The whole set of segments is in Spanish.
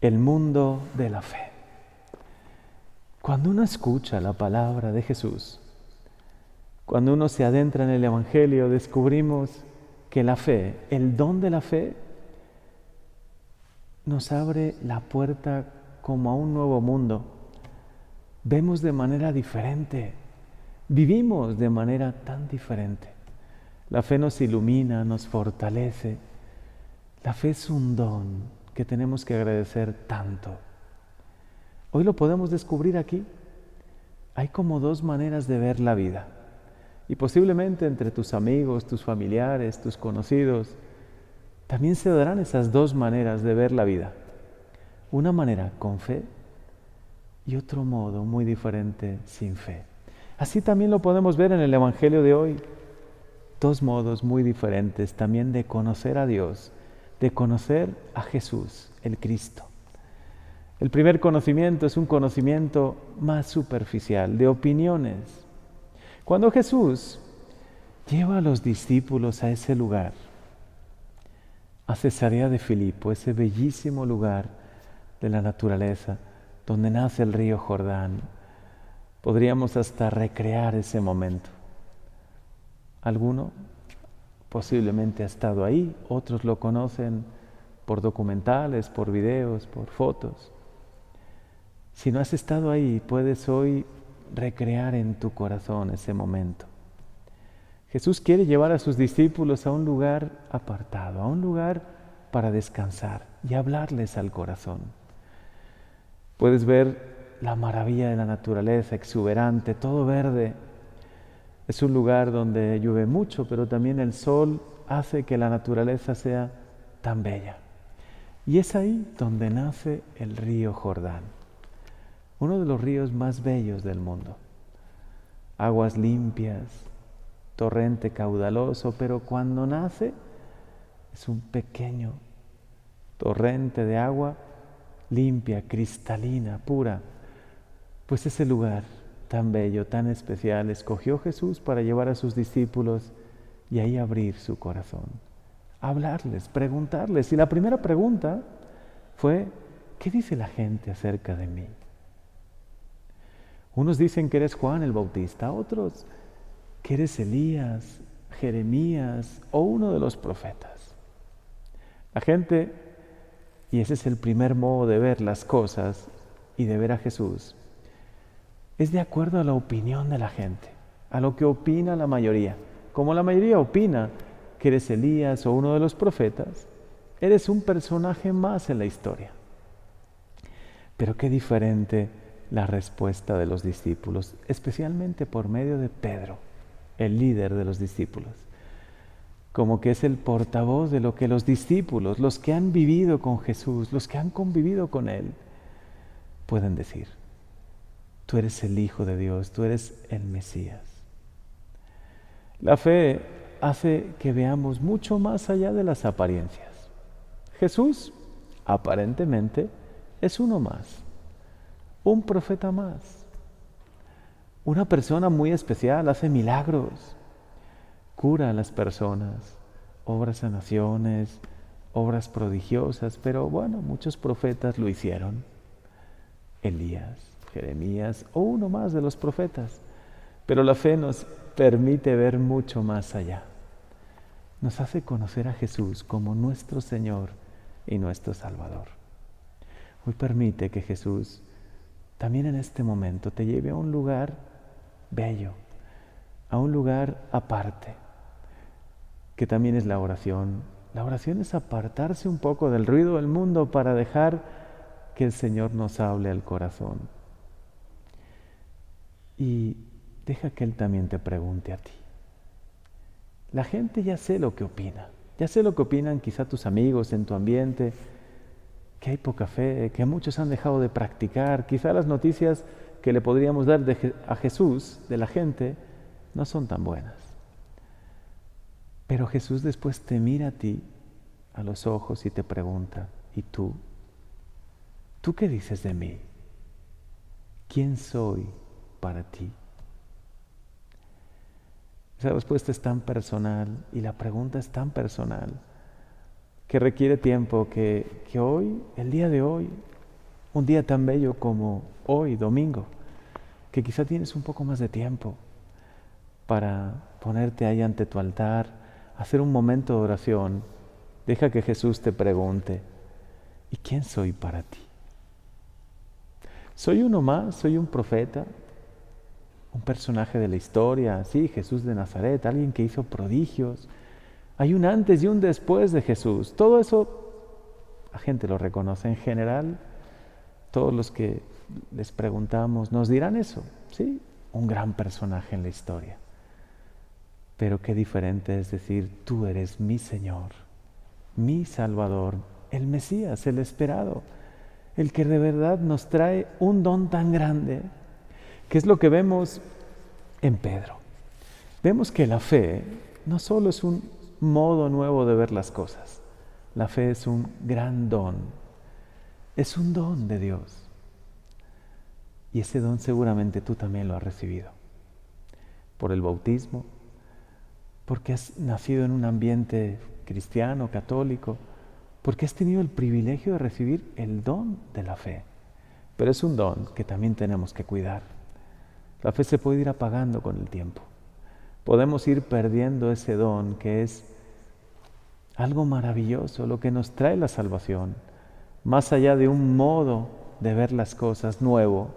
el mundo de la fe. Cuando uno escucha la palabra de Jesús, cuando uno se adentra en el Evangelio, descubrimos que la fe, el don de la fe, nos abre la puerta como a un nuevo mundo. Vemos de manera diferente, vivimos de manera tan diferente. La fe nos ilumina, nos fortalece. La fe es un don que tenemos que agradecer tanto. Hoy lo podemos descubrir aquí. Hay como dos maneras de ver la vida. Y posiblemente entre tus amigos, tus familiares, tus conocidos, también se darán esas dos maneras de ver la vida. Una manera con fe y otro modo muy diferente sin fe. Así también lo podemos ver en el Evangelio de hoy. Dos modos muy diferentes también de conocer a Dios, de conocer a Jesús, el Cristo. El primer conocimiento es un conocimiento más superficial, de opiniones, cuando Jesús lleva a los discípulos a ese lugar, a Cesarea de Filipo, ese bellísimo lugar de la naturaleza, donde nace el río Jordán, podríamos hasta recrear ese momento. Alguno posiblemente ha estado ahí, otros lo conocen por documentales, por videos, por fotos. Si no has estado ahí, puedes hoy recrear en tu corazón ese momento. Jesús quiere llevar a sus discípulos a un lugar apartado, a un lugar para descansar y hablarles al corazón. Puedes ver la maravilla de la naturaleza exuberante, todo verde. Es un lugar donde llueve mucho, pero también el sol hace que la naturaleza sea tan bella. Y es ahí donde nace el río Jordán uno de los ríos más bellos del mundo. Aguas limpias, torrente caudaloso, pero cuando nace es un pequeño torrente de agua limpia, cristalina, pura. Pues ese lugar tan bello, tan especial, escogió Jesús para llevar a sus discípulos y ahí abrir su corazón, hablarles, preguntarles. Y la primera pregunta fue, ¿qué dice la gente acerca de mí? Unos dicen que eres Juan el Bautista, otros que eres Elías, Jeremías o uno de los profetas. La gente, y ese es el primer modo de ver las cosas y de ver a Jesús, es de acuerdo a la opinión de la gente, a lo que opina la mayoría. Como la mayoría opina que eres Elías o uno de los profetas, eres un personaje más en la historia. Pero qué diferente la respuesta de los discípulos, especialmente por medio de Pedro, el líder de los discípulos, como que es el portavoz de lo que los discípulos, los que han vivido con Jesús, los que han convivido con Él, pueden decir. Tú eres el Hijo de Dios, tú eres el Mesías. La fe hace que veamos mucho más allá de las apariencias. Jesús, aparentemente, es uno más un profeta más. Una persona muy especial, hace milagros, cura a las personas, obras sanaciones, obras prodigiosas, pero bueno, muchos profetas lo hicieron. Elías, Jeremías o uno más de los profetas. Pero la fe nos permite ver mucho más allá. Nos hace conocer a Jesús como nuestro Señor y nuestro Salvador. Hoy permite que Jesús también en este momento te lleve a un lugar bello, a un lugar aparte, que también es la oración. La oración es apartarse un poco del ruido del mundo para dejar que el Señor nos hable al corazón. Y deja que Él también te pregunte a ti. La gente ya sé lo que opina, ya sé lo que opinan quizá tus amigos en tu ambiente, que hay poca fe, que muchos han dejado de practicar. Quizá las noticias que le podríamos dar a Jesús, de la gente, no son tan buenas. Pero Jesús después te mira a ti a los ojos y te pregunta, ¿y tú? ¿Tú qué dices de mí? ¿Quién soy para ti? Esa respuesta es tan personal y la pregunta es tan personal que requiere tiempo, que, que hoy, el día de hoy, un día tan bello como hoy, domingo, que quizá tienes un poco más de tiempo para ponerte ahí ante tu altar, hacer un momento de oración, deja que Jesús te pregunte, ¿y quién soy para ti? ¿Soy uno más? ¿Soy un profeta? ¿Un personaje de la historia? Sí, Jesús de Nazaret, alguien que hizo prodigios. Hay un antes y un después de Jesús. Todo eso la gente lo reconoce en general. Todos los que les preguntamos nos dirán eso. Sí, un gran personaje en la historia. Pero qué diferente es decir, tú eres mi Señor, mi Salvador, el Mesías, el esperado, el que de verdad nos trae un don tan grande, que es lo que vemos en Pedro. Vemos que la fe no solo es un modo nuevo de ver las cosas, la fe es un gran don, es un don de Dios. Y ese don seguramente tú también lo has recibido por el bautismo, porque has nacido en un ambiente cristiano, católico, porque has tenido el privilegio de recibir el don de la fe. Pero es un don que también tenemos que cuidar. La fe se puede ir apagando con el tiempo. Podemos ir perdiendo ese don que es algo maravilloso, lo que nos trae la salvación, más allá de un modo de ver las cosas nuevo,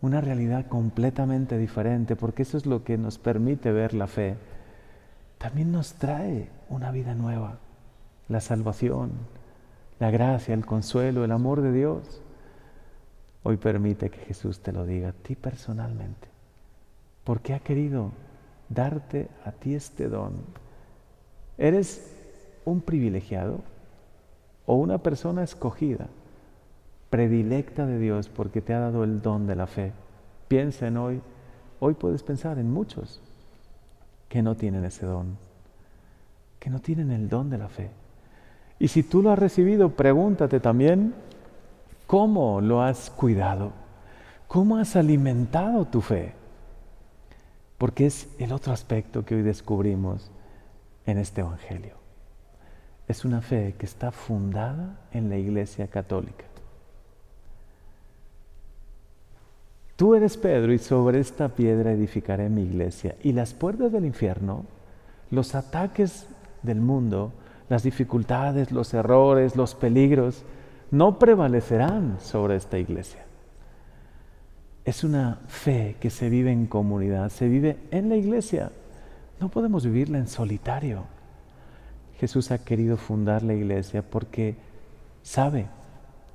una realidad completamente diferente, porque eso es lo que nos permite ver la fe también nos trae una vida nueva, la salvación, la gracia, el consuelo, el amor de Dios. Hoy permite que Jesús te lo diga a ti personalmente, porque ha querido darte a ti este don. ¿Eres un privilegiado o una persona escogida, predilecta de Dios porque te ha dado el don de la fe? Piensa en hoy, hoy puedes pensar en muchos que no tienen ese don, que no tienen el don de la fe. Y si tú lo has recibido, pregúntate también, ¿cómo lo has cuidado? ¿Cómo has alimentado tu fe? Porque es el otro aspecto que hoy descubrimos en este Evangelio. Es una fe que está fundada en la Iglesia Católica. Tú eres Pedro y sobre esta piedra edificaré mi iglesia. Y las puertas del infierno, los ataques del mundo, las dificultades, los errores, los peligros, no prevalecerán sobre esta iglesia. Es una fe que se vive en comunidad, se vive en la iglesia. No podemos vivirla en solitario. Jesús ha querido fundar la iglesia porque sabe,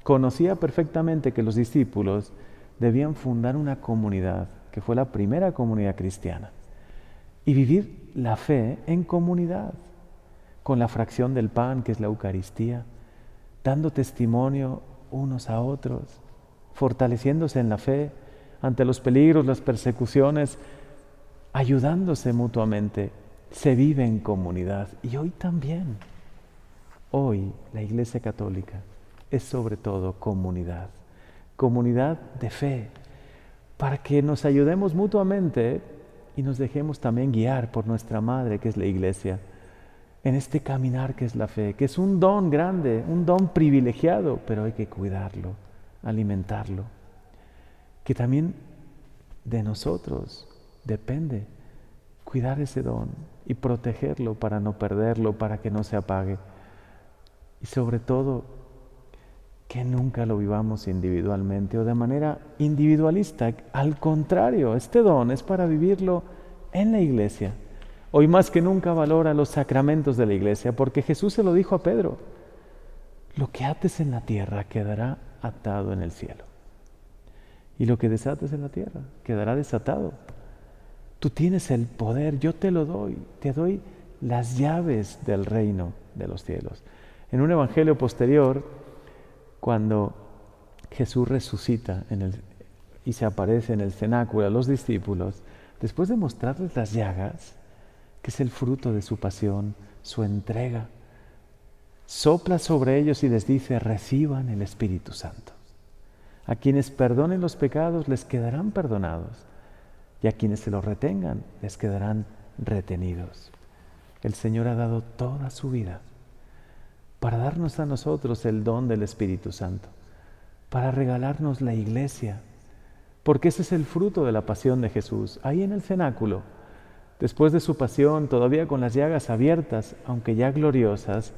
conocía perfectamente que los discípulos debían fundar una comunidad, que fue la primera comunidad cristiana, y vivir la fe en comunidad, con la fracción del pan, que es la Eucaristía, dando testimonio unos a otros, fortaleciéndose en la fe ante los peligros, las persecuciones, ayudándose mutuamente. Se vive en comunidad y hoy también. Hoy la Iglesia Católica es sobre todo comunidad comunidad de fe, para que nos ayudemos mutuamente y nos dejemos también guiar por nuestra Madre, que es la Iglesia, en este caminar que es la fe, que es un don grande, un don privilegiado, pero hay que cuidarlo, alimentarlo, que también de nosotros depende cuidar ese don y protegerlo para no perderlo, para que no se apague. Y sobre todo, que nunca lo vivamos individualmente o de manera individualista. Al contrario, este don es para vivirlo en la iglesia. Hoy más que nunca valora los sacramentos de la iglesia, porque Jesús se lo dijo a Pedro, lo que ates en la tierra quedará atado en el cielo. Y lo que desates en la tierra quedará desatado. Tú tienes el poder, yo te lo doy, te doy las llaves del reino de los cielos. En un evangelio posterior, cuando Jesús resucita y se aparece en el cenáculo a los discípulos, después de mostrarles las llagas, que es el fruto de su pasión, su entrega, sopla sobre ellos y les dice, reciban el Espíritu Santo. A quienes perdonen los pecados les quedarán perdonados y a quienes se los retengan les quedarán retenidos. El Señor ha dado toda su vida para darnos a nosotros el don del Espíritu Santo, para regalarnos la iglesia, porque ese es el fruto de la pasión de Jesús, ahí en el cenáculo. Después de su pasión, todavía con las llagas abiertas, aunque ya gloriosas,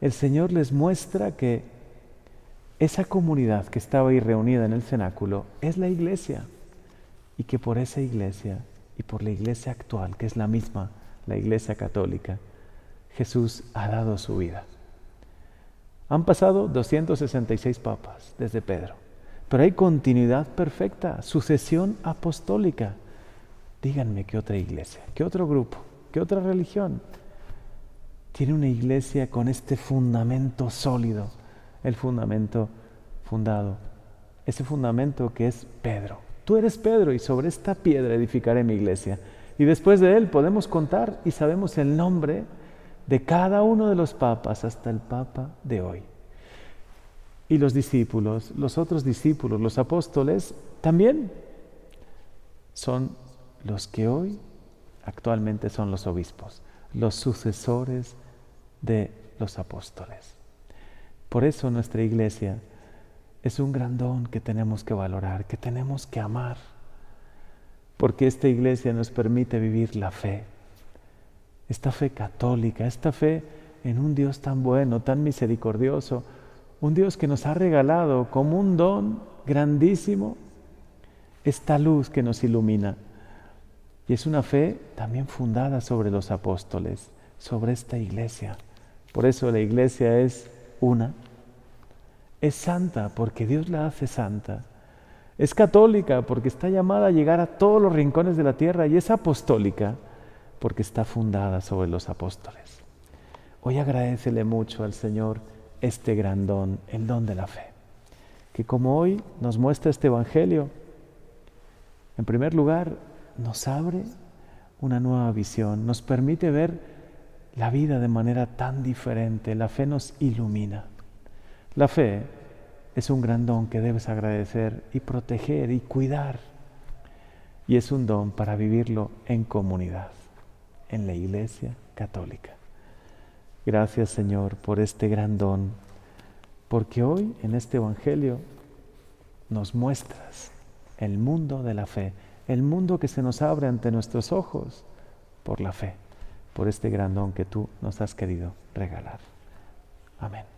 el Señor les muestra que esa comunidad que estaba ahí reunida en el cenáculo es la iglesia y que por esa iglesia y por la iglesia actual, que es la misma, la iglesia católica, Jesús ha dado su vida. Han pasado 266 papas desde Pedro, pero hay continuidad perfecta, sucesión apostólica. Díganme qué otra iglesia, qué otro grupo, qué otra religión tiene una iglesia con este fundamento sólido, el fundamento fundado, ese fundamento que es Pedro. Tú eres Pedro y sobre esta piedra edificaré mi iglesia. Y después de él podemos contar y sabemos el nombre de cada uno de los papas hasta el papa de hoy. Y los discípulos, los otros discípulos, los apóstoles, también son los que hoy actualmente son los obispos, los sucesores de los apóstoles. Por eso nuestra iglesia es un gran don que tenemos que valorar, que tenemos que amar, porque esta iglesia nos permite vivir la fe, esta fe católica, esta fe en un Dios tan bueno, tan misericordioso, un Dios que nos ha regalado como un don grandísimo esta luz que nos ilumina. Y es una fe también fundada sobre los apóstoles, sobre esta iglesia. Por eso la iglesia es una. Es santa porque Dios la hace santa. Es católica porque está llamada a llegar a todos los rincones de la tierra y es apostólica porque está fundada sobre los apóstoles. Hoy agradecele mucho al Señor este gran don, el don de la fe, que como hoy nos muestra este Evangelio, en primer lugar nos abre una nueva visión, nos permite ver la vida de manera tan diferente, la fe nos ilumina. La fe es un gran don que debes agradecer y proteger y cuidar. Y es un don para vivirlo en comunidad en la Iglesia Católica. Gracias Señor por este gran don, porque hoy en este Evangelio nos muestras el mundo de la fe, el mundo que se nos abre ante nuestros ojos por la fe, por este gran don que tú nos has querido regalar. Amén.